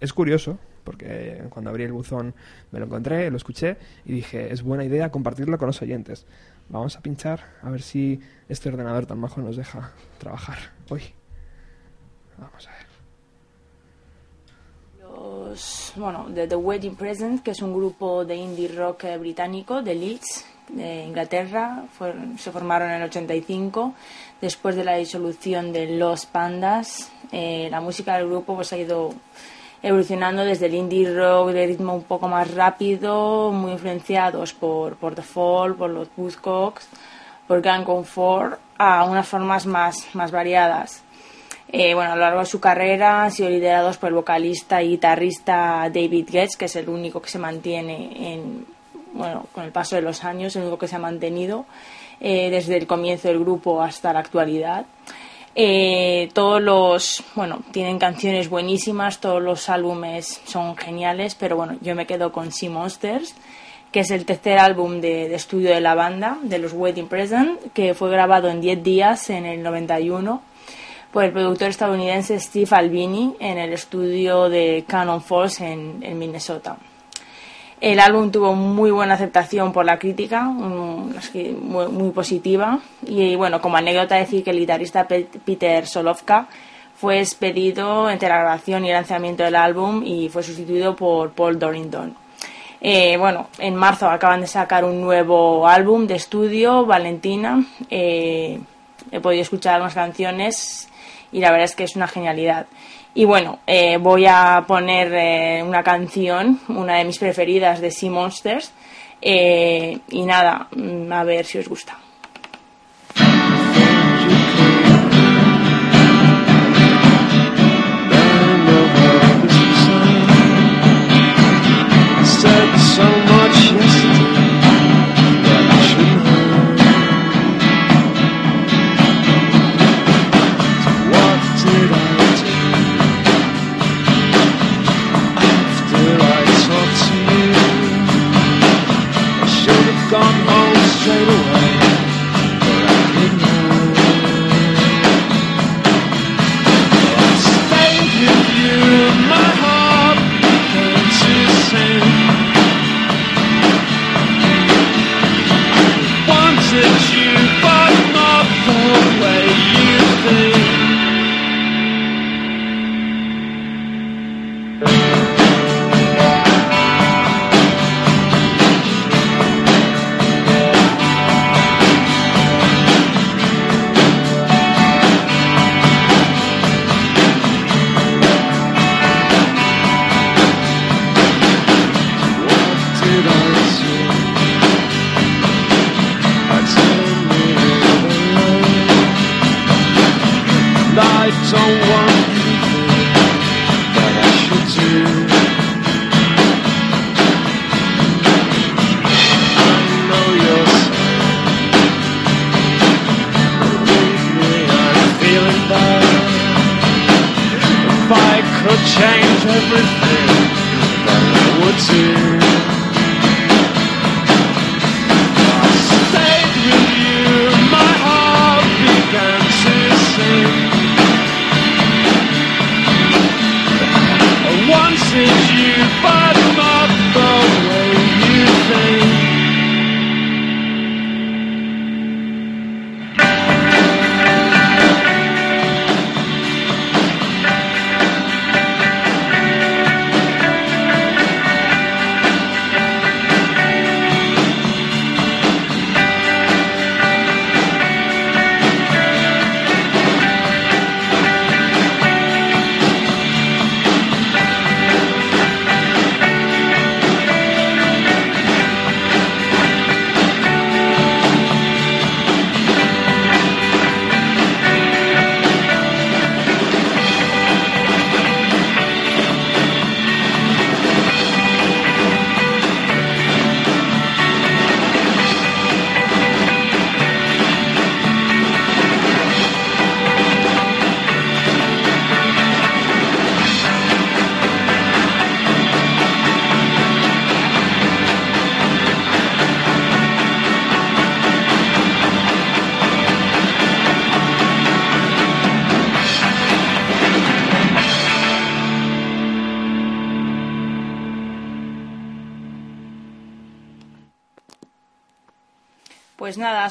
Speaker 2: es curioso, porque cuando abrí el buzón me lo encontré, lo escuché y dije, es buena idea compartirlo con los oyentes. Vamos a pinchar a ver si este ordenador tan majo nos deja trabajar hoy. Vamos a ver.
Speaker 10: Bueno, The Wedding Present, que es un grupo de indie rock eh, británico de Leeds, de Inglaterra. Fueron- se formaron en el 85, después de la disolución de Los Pandas. Eh, la música del grupo pues, ha ido evolucionando desde el indie rock de ritmo un poco más rápido, muy influenciados por, por The Fall, por los Buzzcocks, por Gang of Four, a unas formas más, más variadas. Eh, bueno, a lo largo de su carrera han sido liderados por el vocalista y guitarrista David Getz, que es el único que se mantiene en, bueno, con el paso de los años, el único que se ha mantenido eh, desde el comienzo del grupo hasta la actualidad. Eh, todos los, bueno, tienen canciones buenísimas, todos los álbumes son geniales, pero bueno, yo me quedo con Sea Monsters, que es el tercer álbum de, estudio de la banda, de los Wedding Present, que fue grabado en 10 días en el 91 por el productor estadounidense Steve Albini en el estudio de Cannon Falls en Minnesota. El álbum tuvo muy buena aceptación por la crítica, muy, muy positiva. Y bueno, como anécdota decir que el guitarrista Pe- Peter Solovka fue despedido entre la grabación y el lanzamiento del álbum y fue sustituido por Paul Dorrington. Eh, bueno, en marzo acaban de sacar un nuevo álbum de estudio, Valentina. Eh, he podido escuchar algunas canciones y la verdad es que es una genialidad. Y bueno, eh, voy a poner eh, una canción, una de mis preferidas de Sea Monsters. eh, y nada, mm, a ver si os gusta.
Speaker 11: So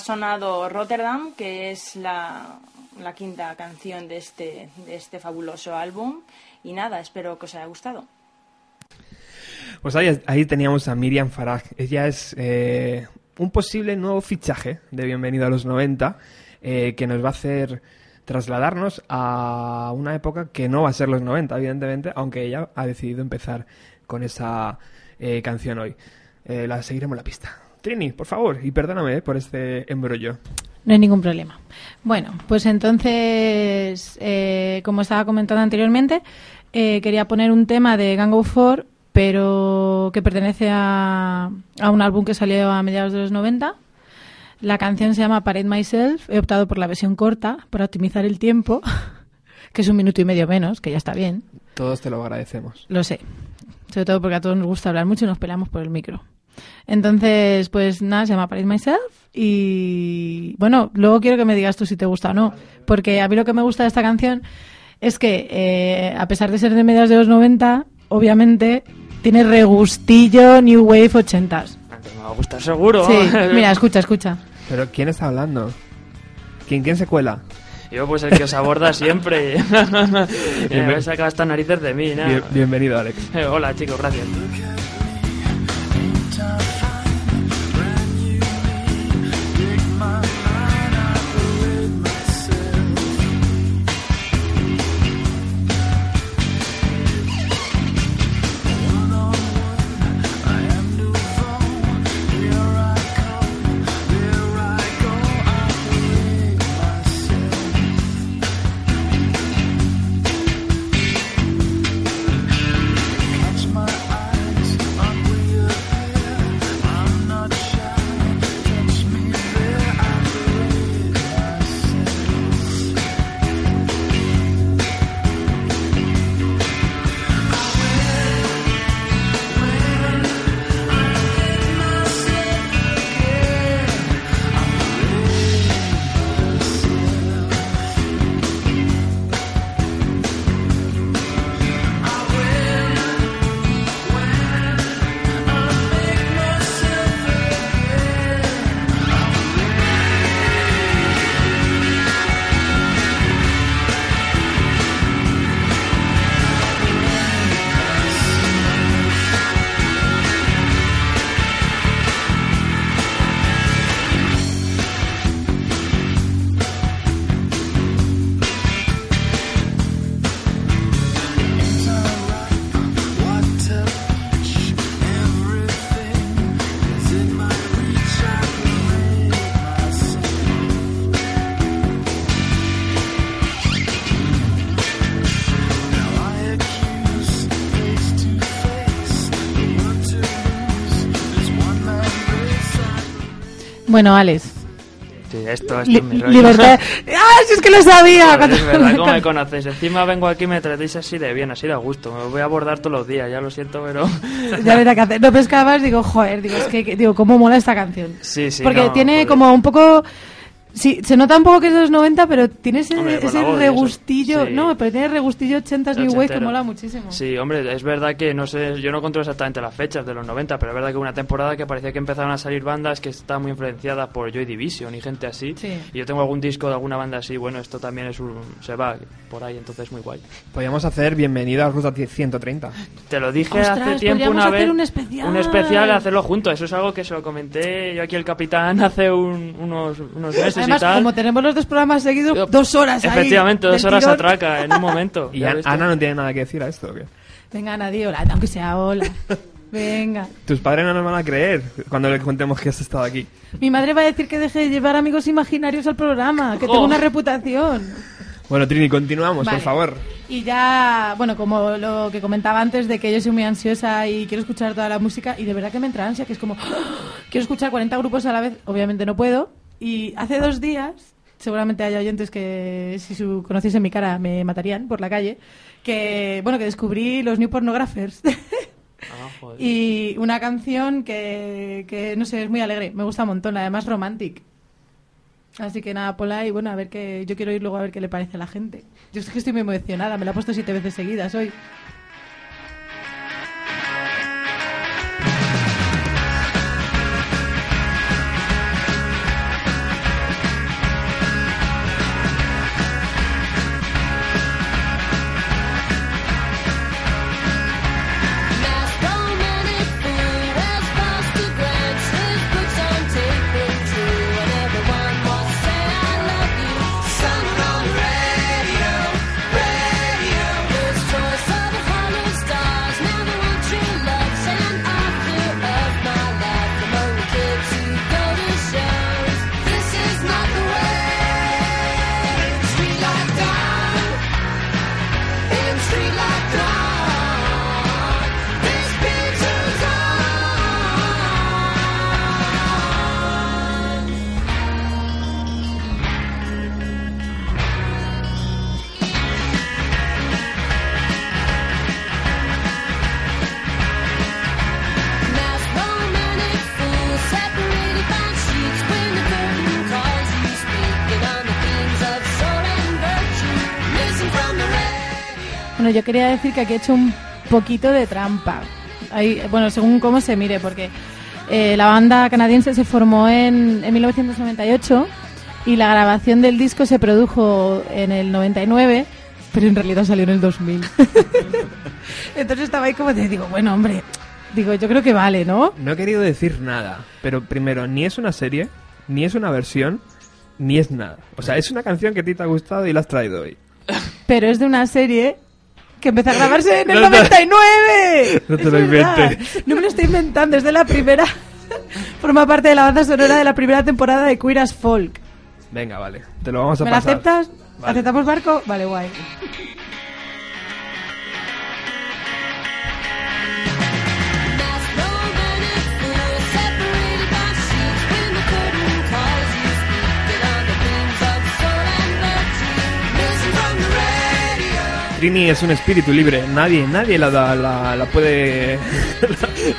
Speaker 10: sonado Rotterdam, que es la, quinta canción de este, de este fabuloso álbum. Y nada, espero que os haya gustado.
Speaker 2: Pues ahí, ahí teníamos a Miriam Farag. Ella es eh, un posible nuevo fichaje de Bienvenido a los 90 eh, que nos va a hacer trasladarnos a una época que no va a ser los 90, evidentemente, aunque ella ha decidido empezar con esa eh, canción hoy. La seguiremos la pista. Trini, por favor, y perdóname eh, por este embrollo.
Speaker 3: No hay ningún problema. Bueno, pues entonces, eh, como estaba comentando anteriormente, eh, quería poner un tema de Gang of Four, pero que pertenece a, a un álbum que salió a mediados de los 90. La canción se llama Parade Myself. He optado por la versión corta para optimizar el tiempo, que es un minuto y medio menos, que ya está bien.
Speaker 2: Todos te lo agradecemos.
Speaker 3: Lo sé. Sobre todo porque a todos nos gusta hablar mucho y nos peleamos por el micro. Entonces, pues nada, se llama Parade Myself. Y bueno, luego quiero que me digas tú si te gusta o no. Porque a mí lo que me gusta de esta canción es que, eh, a pesar de ser de mediados de los 90, obviamente tiene regustillo New Wave 80s.
Speaker 11: Me va a gustar seguro.
Speaker 3: Sí, mira, escucha, escucha.
Speaker 2: Pero ¿quién está hablando? ¿Quién, quién se cuela?
Speaker 11: Yo, pues el que os aborda siempre. Me saca estas narices de mí, ¿no?
Speaker 2: Bien- bienvenido, Alex.
Speaker 11: Eh, hola, chicos, gracias.
Speaker 3: Bueno, Alex.
Speaker 11: Sí, esto, esto es mi rollo.
Speaker 3: libertad. ¡Ah, si es que lo sabía!
Speaker 11: Joder, es
Speaker 3: Cuando-
Speaker 11: verdad, ¿cómo me conocéis? Encima vengo aquí y me tratéis así de bien, así de a gusto. Me voy a abordar todos los días, ya lo siento, pero...
Speaker 3: ya verá qué hacer. No pescabas, digo, joder, digo, es que, que- digo, cómo mola esta canción.
Speaker 11: Sí, sí,
Speaker 3: Porque
Speaker 11: no,
Speaker 3: tiene
Speaker 11: joder.
Speaker 3: como un poco. Sí, se nota un poco que es de los 90, pero tiene ese,
Speaker 11: Hombre,
Speaker 3: ese
Speaker 11: voz
Speaker 3: regustillo.
Speaker 11: Sí.
Speaker 3: No, pero tiene regustillo 80s New Wave que mola muchísimo.
Speaker 11: Sí, hombre, es verdad que no sé, yo no controlo exactamente las fechas de los 90, pero es verdad que una temporada que parecía que empezaron a salir bandas que estaban muy influenciadas por Joy Division y gente así.
Speaker 3: Sí.
Speaker 11: Y yo tengo algún disco de alguna banda así, bueno, esto también es un, se va por ahí, entonces muy guay.
Speaker 2: Podríamos hacer bienvenido a Ruta 130.
Speaker 11: Te lo dije
Speaker 3: Ostras,
Speaker 11: hace tiempo
Speaker 3: podríamos
Speaker 11: una
Speaker 3: hacer
Speaker 11: vez.
Speaker 3: un especial.
Speaker 11: Un especial, hacerlo juntos. Eso es algo que se lo comenté yo aquí al capitán hace un- unos, unos meses
Speaker 3: Además,
Speaker 11: y tal.
Speaker 3: como tenemos los dos programas seguidos, dos horas ahí.
Speaker 11: Efectivamente, dos
Speaker 3: del
Speaker 11: horas
Speaker 3: tirón.
Speaker 11: atraca en un momento.
Speaker 2: ¿Y. Ana no tiene nada que decir a esto? ¿o qué?
Speaker 3: Venga, nadie, hola, aunque sea hola. Venga.
Speaker 2: Tus padres no nos van a creer cuando le contemos que has estado aquí.
Speaker 3: Mi madre va a decir que deje de llevar amigos imaginarios al programa, que
Speaker 11: Jo.
Speaker 3: tengo una reputación.
Speaker 2: Bueno, Trini, continuamos,
Speaker 3: Vale.
Speaker 2: por favor.
Speaker 3: Y ya, bueno, como lo que comentaba antes de que yo soy muy ansiosa y quiero escuchar toda la música y de verdad que me entra ansia, que es como, ¡ah! quiero escuchar 40 grupos a la vez, obviamente no puedo. Y hace dos días, seguramente hay oyentes que si su, conociesen mi cara me matarían por la calle, que, bueno, que descubrí los New Pornographers.
Speaker 11: Ah, joder.
Speaker 3: y una canción que, que, no sé, es muy alegre, me gusta un montón, además romantic. Así que nada, Pola, y bueno, a ver qué. Yo quiero ir luego a ver qué le parece a la gente. Yo es que estoy muy emocionada, me la he puesto siete veces seguidas hoy. Bueno, yo quería decir que aquí he hecho un poquito de trampa. Ahí, bueno, según cómo se mire, porque eh, la banda canadiense se formó en, en 1998 y la grabación del disco se produjo en el 99, pero en realidad salió en el 2000. Entonces estaba ahí como de, digo, bueno, hombre, digo, yo creo que vale, ¿no?
Speaker 2: No he querido decir nada, pero primero, ni es una serie, ni es una versión, ni es nada. O sea, es una canción que a ti te ha gustado y la has traído hoy.
Speaker 3: Pero es de una serie que empezó a grabarse en el
Speaker 2: No te-
Speaker 3: 99.
Speaker 2: No te
Speaker 3: Es
Speaker 2: lo inventes.
Speaker 3: No me lo estoy inventando, es de la primera. Forma parte de la banda sonora de la primera temporada de Queer as Folk.
Speaker 2: Venga, vale, te lo vamos a
Speaker 3: ¿Me
Speaker 2: pasar.
Speaker 3: aceptas?
Speaker 2: Vale.
Speaker 3: ¿Aceptamos barco? Vale, guay.
Speaker 2: Trini es un espíritu libre, nadie, nadie la, da- la, la puede...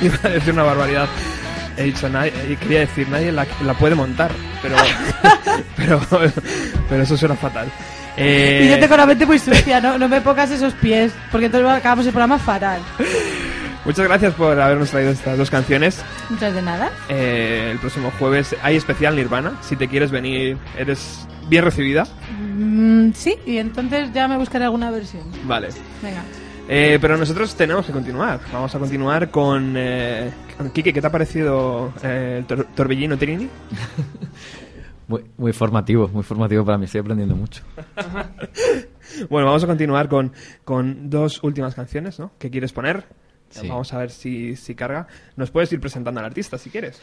Speaker 2: Iba a decir una barbaridad. He dicho, nadie, eh, quería decir, nadie la, la puede montar, pero, pero, pero eso suena fatal. Eh,
Speaker 3: Y yo tengo la mente muy sucia, ¿no? No me pongas esos pies, porque entonces acabamos el programa fatal.
Speaker 2: Muchas gracias por habernos traído estas dos canciones.
Speaker 3: Muchas de nada.
Speaker 2: Eh, el próximo jueves hay especial Nirvana. Si te quieres venir, eres bien recibida.
Speaker 3: Mm, sí, y entonces ya me buscaré alguna versión.
Speaker 2: Vale.
Speaker 3: Venga.
Speaker 2: Eh, pero nosotros tenemos que continuar. Vamos a continuar con... Eh, Quique, ¿qué te ha parecido eh, el tor- torbellino Trini?
Speaker 4: Muy, muy formativo, muy formativo para mí. Estoy aprendiendo mucho.
Speaker 2: Bueno, vamos a continuar con, con dos últimas canciones, ¿no? ¿Qué quieres poner?
Speaker 4: Sí.
Speaker 2: Vamos a ver si, si carga. Nos puedes ir presentando al artista si quieres.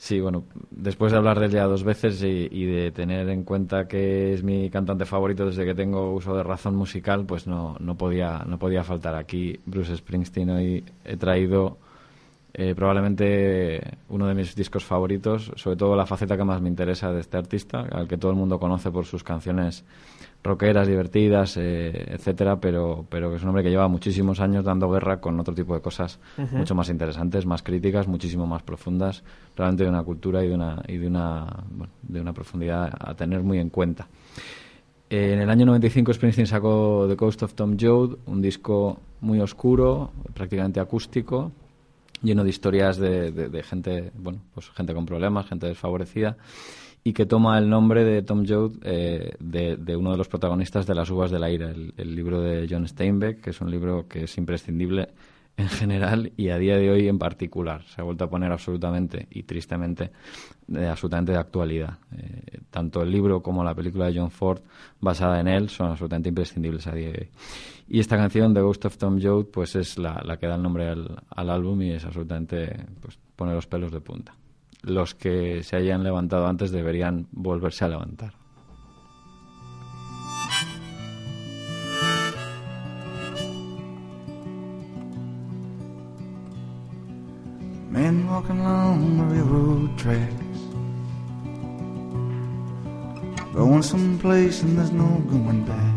Speaker 4: Sí, bueno, después de hablar de él ya dos veces y, y de tener en cuenta que es mi cantante favorito desde que tengo uso de razón musical, pues no, no, podía, no podía faltar aquí Bruce Springsteen. Hoy he traído eh, probablemente uno de mis discos favoritos, sobre todo la faceta que más me interesa de este artista, al que todo el mundo conoce por sus canciones rockeras, divertidas, eh, etcétera, pero, pero es un hombre que lleva muchísimos años dando guerra con otro tipo de cosas mucho más interesantes, más críticas, muchísimo más profundas, realmente de una cultura y de una, y de una, bueno, de una profundidad a tener muy en cuenta. Eh, en el año 95 Springsteen sacó The Ghost of Tom Joad, un disco muy oscuro, prácticamente acústico, lleno de historias de, de- de gente, bueno, pues gente con problemas, gente desfavorecida, y que toma el nombre de Tom Joad eh, de, uno de los protagonistas de Las uvas de la ira, el, libro de John Steinbeck, que es un libro que es imprescindible en general y a día de hoy en particular. Se ha vuelto a poner absolutamente y tristemente de, absolutamente de actualidad. Eh, tanto el libro como la película de John Ford basada en él son absolutamente imprescindibles a día de hoy. Y esta canción, The Ghost of Tom Joad, pues es la, la que da el nombre al, al álbum y es absolutamente, pues pone los pelos de punta. Los que se hayan levantado antes deberían volverse a levantar.
Speaker 7: Men walking along the railroad tracks, going someplace and there's no going back.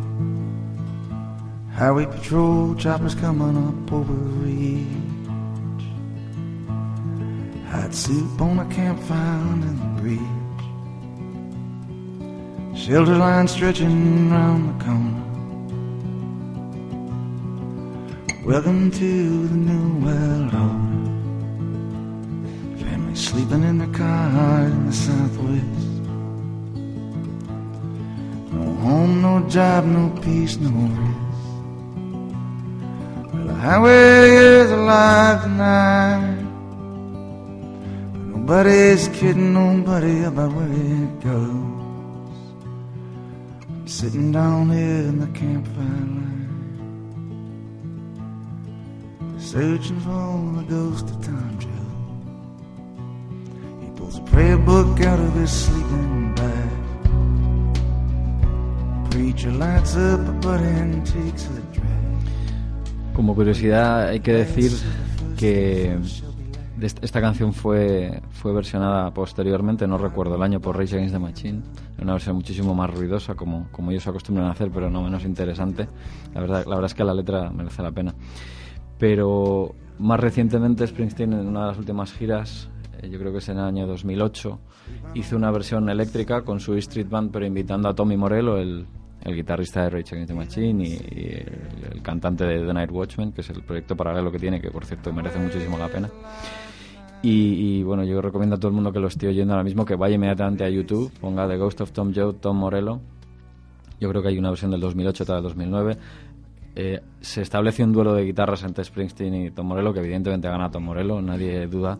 Speaker 7: Highway patrol choppers coming up over the. Hot soup on a campfire under the bridge. Shelter line stretching round the corner. Welcome to the new world order. Family sleeping in their car in the southwest. No home, no job, no peace, no rest. Well, the highway is alive tonight. Nobody's kidding nobody about where it goes. I'm sitting down here in the campfire line. Searching for the ghost of Tom Joe. He pulls a prayer book out of his sleeping bag. Preacher lights up a butt and takes a drag.
Speaker 4: Como curiosidad hay que decir que esta canción fue, fue versionada posteriormente, no recuerdo el año, por Rage Against the Machine. Una versión muchísimo más ruidosa, como, como ellos acostumbran a hacer, pero no menos interesante. La verdad, la verdad es que la letra merece la pena. Pero más recientemente Springsteen, en una de las últimas giras, eh, yo creo que es en el año 2008, hizo una versión eléctrica con su Street Band, pero invitando a Tommy Morello, el, el guitarrista de Rage Against the Machine y, el cantante de The Night Watchman, que es el proyecto paralelo que tiene, que por cierto merece muchísimo la pena. Y, y, bueno, yo recomiendo a todo el mundo que lo esté oyendo ahora mismo que vaya inmediatamente a YouTube, ponga The Ghost of Tom Joad, Tom Morello. Yo creo que hay una versión del 2008, otra del 2009. Eh, se establece un duelo de guitarras entre Springsteen y Tom Morello, que evidentemente gana Tom Morello, nadie duda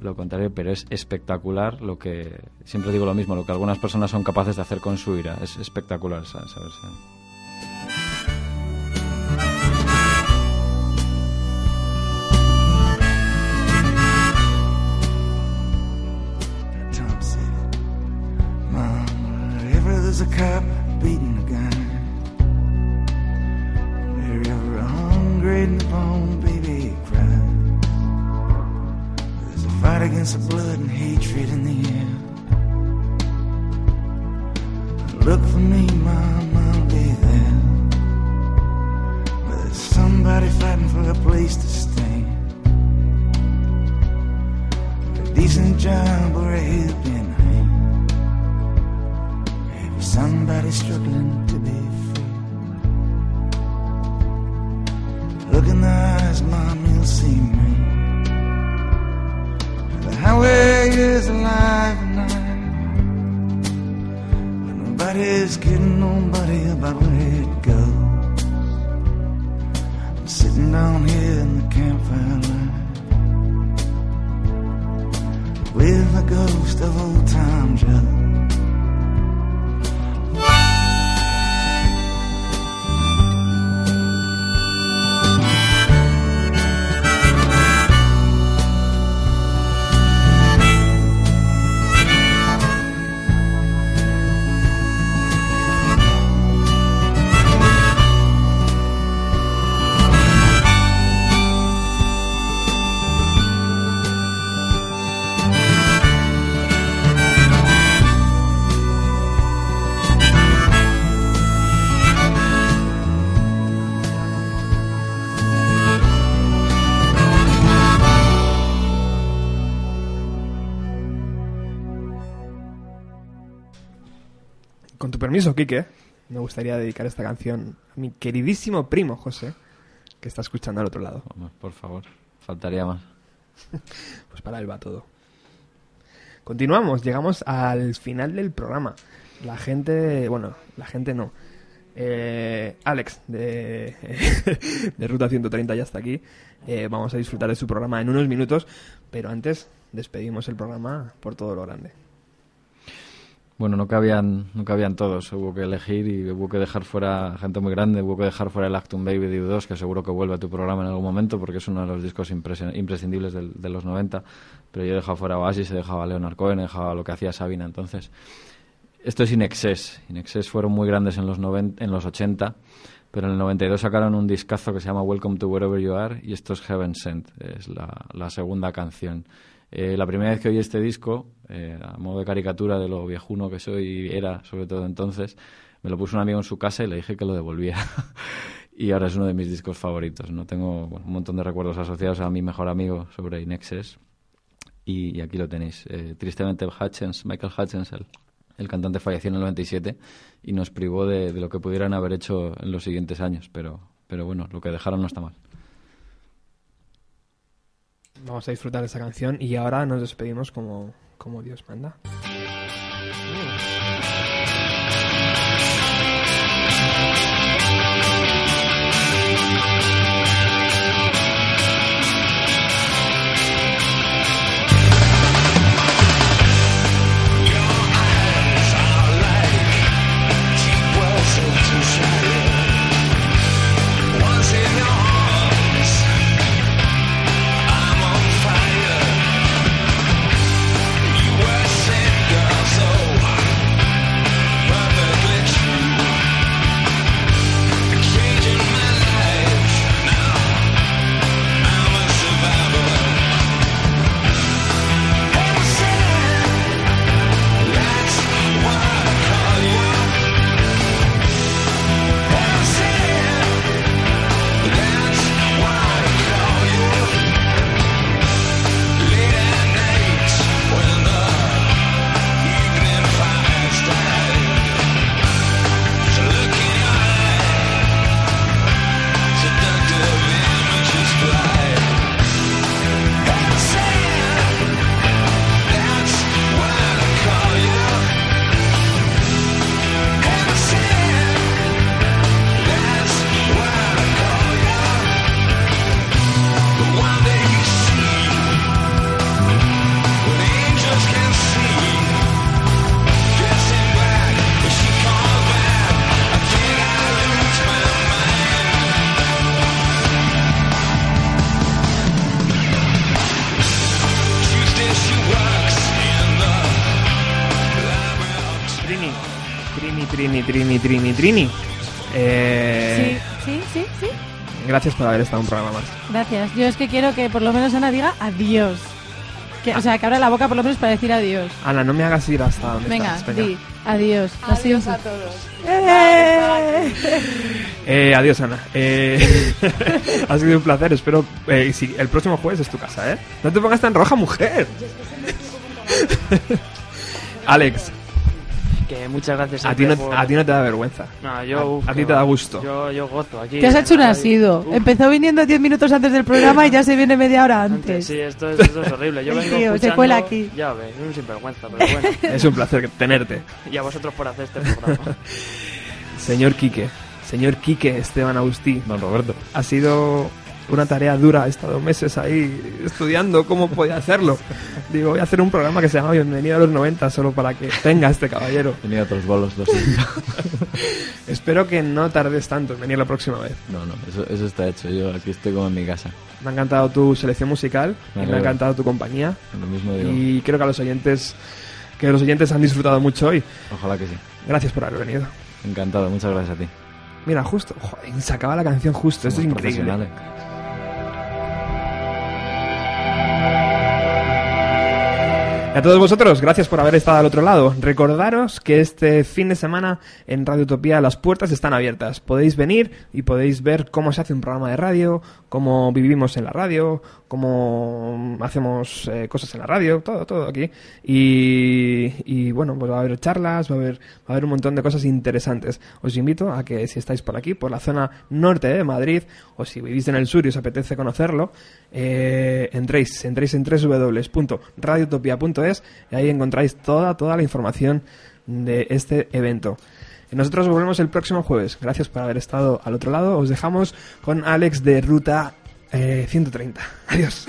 Speaker 4: lo contrario, pero es espectacular lo que, siempre digo lo mismo, lo que algunas personas son capaces de hacer con su ira. Es espectacular esa, esa versión.
Speaker 7: There's a cop beating a gun. wherever a hungry bone baby cries, there's a fight against the blood and hatred in the air. Look for me, Mom, I'll be there. But There's somebody fighting for a place to stay. A decent job or a helping somebody struggling to be free. Look in the eyes, Mom, you'll see me. The highway is alive and. But nobody's kidding nobody about where it goes. I'm sitting down here in the campfire light with the ghost of old Tom Joe.
Speaker 2: Con tu permiso, Quique, me gustaría dedicar esta canción a mi queridísimo primo José, que está escuchando al otro lado.
Speaker 4: Vamos, por favor, faltaría más.
Speaker 2: Pues para él va todo. Continuamos, llegamos al final del programa. La gente, bueno, la gente no. Eh, Alex de, de Ruta 130 ya está aquí. Eh, vamos a disfrutar de su programa en unos minutos, pero antes despedimos el programa por todo lo grande.
Speaker 4: Bueno, no cabían, no cabían todos, hubo que elegir y hubo que dejar fuera gente muy grande, hubo que dejar fuera el Actum Baby de U2, que seguro que vuelve a tu programa en algún momento porque es uno de los discos imprescindibles del- de los 90, pero yo he dejado fuera Oasis, he dejado a Leonard Cohen, he dejado lo que hacía Sabina, entonces esto es Inexcess, Inexcess fueron muy grandes en los, noven- en los 80, pero en el 92 sacaron un discazo que se llama Welcome to Wherever You Are y esto es Heaven Sent, es la, la segunda canción. Eh, la primera vez que oí este disco, eh, a modo de caricatura de lo viejuno que soy era, sobre todo entonces, me lo puso un amigo en su casa y le dije que lo devolviera. y ahora es uno de mis discos favoritos. No tengo un montón de recuerdos asociados a mi mejor amigo sobre Inexes. Y, y aquí lo tenéis. Eh, tristemente, Hutchins, Michael Hutchins, el, el cantante, falleció en el 97 y nos privó de, de lo que pudieran haber hecho en los siguientes años. Pero, pero bueno, lo que dejaron no está mal.
Speaker 2: Vamos a disfrutar de esta canción y ahora nos despedimos como, como Dios manda.
Speaker 1: You
Speaker 2: Trini, Trini.
Speaker 3: Sí,
Speaker 2: Eh,
Speaker 3: sí, sí, sí.
Speaker 2: Gracias por haber estado un programa más.
Speaker 3: Gracias. Yo es que quiero que por lo menos Ana diga adiós. Que, o sea, que abra la boca por lo menos para decir adiós.
Speaker 2: Ana, no me hagas ir hasta donde
Speaker 3: Venga,
Speaker 2: estás. Venga.
Speaker 3: di adiós.
Speaker 10: Adiós a todos.
Speaker 3: ¡Eh!
Speaker 2: Eh, adiós, Ana. Eh, ha sido un placer. Espero. Eh, si el próximo jueves es tu casa, ¿eh? No te pongas tan roja, mujer. Alex,
Speaker 11: Que muchas gracias.
Speaker 2: a ti, no,
Speaker 11: por-
Speaker 2: a ti no te da vergüenza.
Speaker 11: No, yo,
Speaker 2: a-
Speaker 11: uf,
Speaker 2: a
Speaker 11: que
Speaker 2: ti te da gusto.
Speaker 11: Yo, yo gozo aquí.
Speaker 3: Te has hecho un asido. Empezó viniendo 10 minutos antes del programa y ya se viene media hora antes.
Speaker 11: Sí, esto es, esto es horrible. Yo vengo
Speaker 3: tío, se cuela aquí.
Speaker 11: Ya ves, es un sinvergüenza, pero bueno.
Speaker 2: Es un placer tenerte.
Speaker 11: y a vosotros por hacer este programa.
Speaker 2: Señor Quique, señor Quique Esteban Agustí,
Speaker 4: Don Roberto.
Speaker 2: ha sido una tarea dura. He estado meses ahí estudiando cómo podía hacerlo. Digo, voy a hacer un programa que se llama Bienvenido a los 90 solo para que tenga este caballero.
Speaker 4: Tenía otros bolos, lo siento.
Speaker 2: Espero que no tardes tanto en venir la próxima vez.
Speaker 4: No, no, eso, eso está hecho. Yo aquí estoy como en mi casa.
Speaker 2: Me ha encantado tu selección musical,
Speaker 4: Me
Speaker 2: me ha encantado tu compañía
Speaker 4: Lo mismo digo.
Speaker 2: y creo que a los oyentes que los oyentes han disfrutado mucho hoy.
Speaker 4: Ojalá que sí.
Speaker 2: Gracias por haber venido.
Speaker 4: Encantado, muchas gracias a ti.
Speaker 2: Mira, justo, joder, se acaba la canción justo, esto es
Speaker 4: Somos
Speaker 2: increíble. A todos vosotros, gracias por haber estado al otro lado. Recordaros que este fin de semana en Radio Utopía las puertas están abiertas. Podéis venir y podéis ver cómo se hace un programa de radio, cómo vivimos en la radio, cómo hacemos eh, cosas en la radio, todo, todo aquí. Y, y bueno, pues va a haber charlas, va a haber, va a haber un montón de cosas interesantes. Os invito a que si estáis por aquí, por la zona norte de Madrid, o si vivís en el sur y os apetece conocerlo, eh, entréis, entréis en y ahí encontráis toda, toda la información de este evento. Nosotros volvemos el próximo jueves. Gracias por haber estado al otro lado. Os dejamos con Alex de Ruta eh, 130. Adiós.